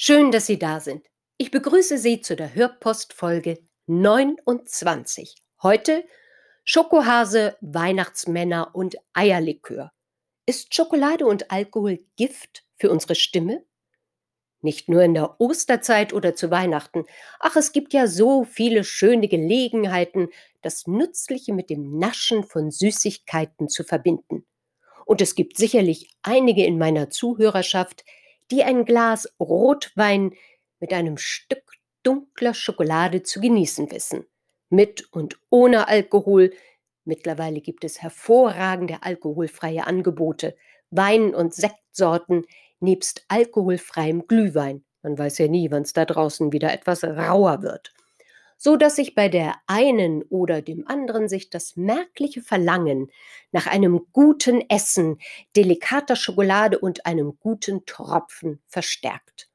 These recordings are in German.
Schön, dass Sie da sind. Ich begrüße Sie zu der Hörpostfolge 29. Heute Schokohase, Weihnachtsmänner und Eierlikör. Ist Schokolade und Alkohol Gift für unsere Stimme? Nicht nur in der Osterzeit oder zu Weihnachten. Ach, es gibt ja so viele schöne Gelegenheiten, das Nützliche mit dem Naschen von Süßigkeiten zu verbinden. Und es gibt sicherlich einige in meiner Zuhörerschaft, die ein Glas Rotwein mit einem Stück dunkler Schokolade zu genießen wissen. Mit und ohne Alkohol. Mittlerweile gibt es hervorragende alkoholfreie Angebote, Wein- und Sektsorten nebst alkoholfreiem Glühwein. Man weiß ja nie, wann es da draußen wieder etwas rauer wird so dass sich bei der einen oder dem anderen sich das merkliche Verlangen nach einem guten Essen, delikater Schokolade und einem guten Tropfen verstärkt.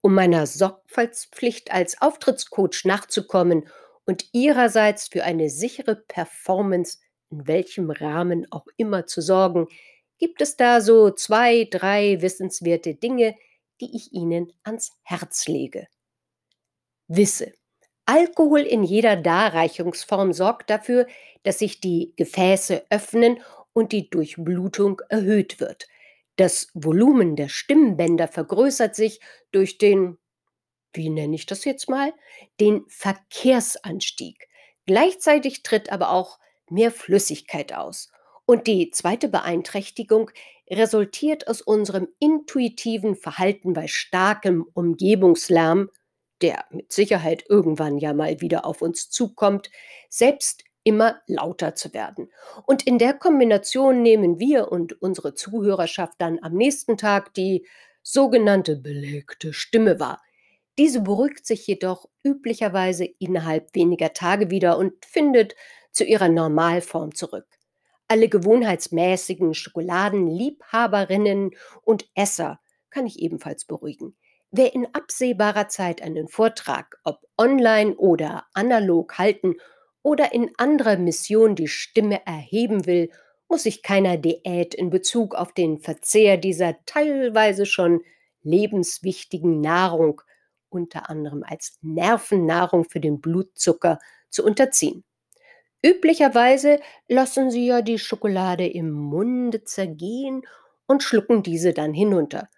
Um meiner Sorgfaltspflicht als Auftrittscoach nachzukommen und ihrerseits für eine sichere Performance in welchem Rahmen auch immer zu sorgen, gibt es da so zwei, drei wissenswerte Dinge, die ich Ihnen ans Herz lege. Wisse, Alkohol in jeder Darreichungsform sorgt dafür, dass sich die Gefäße öffnen und die Durchblutung erhöht wird. Das Volumen der Stimmbänder vergrößert sich durch den, wie nenne ich das jetzt mal, den Verkehrsanstieg. Gleichzeitig tritt aber auch mehr Flüssigkeit aus. Und die zweite Beeinträchtigung resultiert aus unserem intuitiven Verhalten bei starkem Umgebungslärm der mit Sicherheit irgendwann ja mal wieder auf uns zukommt, selbst immer lauter zu werden. Und in der Kombination nehmen wir und unsere Zuhörerschaft dann am nächsten Tag die sogenannte belegte Stimme wahr. Diese beruhigt sich jedoch üblicherweise innerhalb weniger Tage wieder und findet zu ihrer Normalform zurück. Alle gewohnheitsmäßigen Schokoladenliebhaberinnen und Esser kann ich ebenfalls beruhigen. Wer in absehbarer Zeit einen Vortrag, ob online oder analog halten oder in anderer Mission die Stimme erheben will, muss sich keiner Diät in Bezug auf den Verzehr dieser teilweise schon lebenswichtigen Nahrung, unter anderem als Nervennahrung für den Blutzucker, zu unterziehen. Üblicherweise lassen sie ja die Schokolade im Munde zergehen und schlucken diese dann hinunter.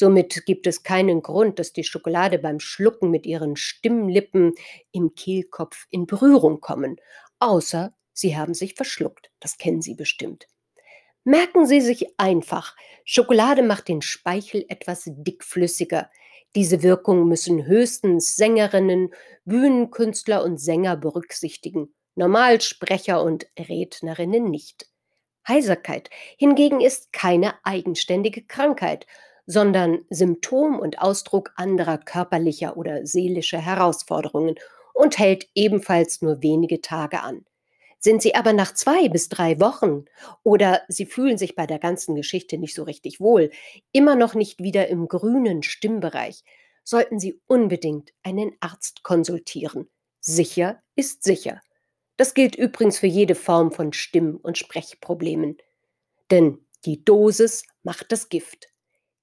Somit gibt es keinen Grund, dass die Schokolade beim Schlucken mit ihren Stimmlippen im Kehlkopf in Berührung kommen, außer sie haben sich verschluckt. Das kennen Sie bestimmt. Merken Sie sich einfach, Schokolade macht den Speichel etwas dickflüssiger. Diese Wirkung müssen höchstens Sängerinnen, Bühnenkünstler und Sänger berücksichtigen, Normalsprecher und Rednerinnen nicht. Heiserkeit hingegen ist keine eigenständige Krankheit, sondern Symptom und Ausdruck anderer körperlicher oder seelischer Herausforderungen und hält ebenfalls nur wenige Tage an. Sind Sie aber nach zwei bis drei Wochen oder Sie fühlen sich bei der ganzen Geschichte nicht so richtig wohl, immer noch nicht wieder im grünen Stimmbereich, sollten Sie unbedingt einen Arzt konsultieren. Sicher ist sicher. Das gilt übrigens für jede Form von Stimm- und Sprechproblemen. Denn die Dosis macht das Gift.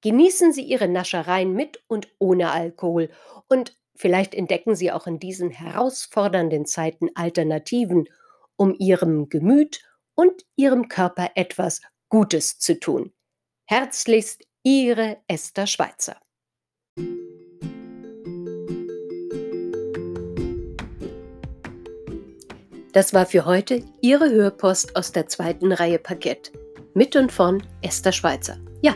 Genießen Sie Ihre Naschereien mit und ohne Alkohol und vielleicht entdecken Sie auch in diesen herausfordernden Zeiten Alternativen, um Ihrem Gemüt und Ihrem Körper etwas Gutes zu tun. Herzlichst Ihre Esther Schweizer. Das war für heute Ihre Hörpost aus der zweiten Reihe Parkett. Mit und von Esther Schweizer. Ja,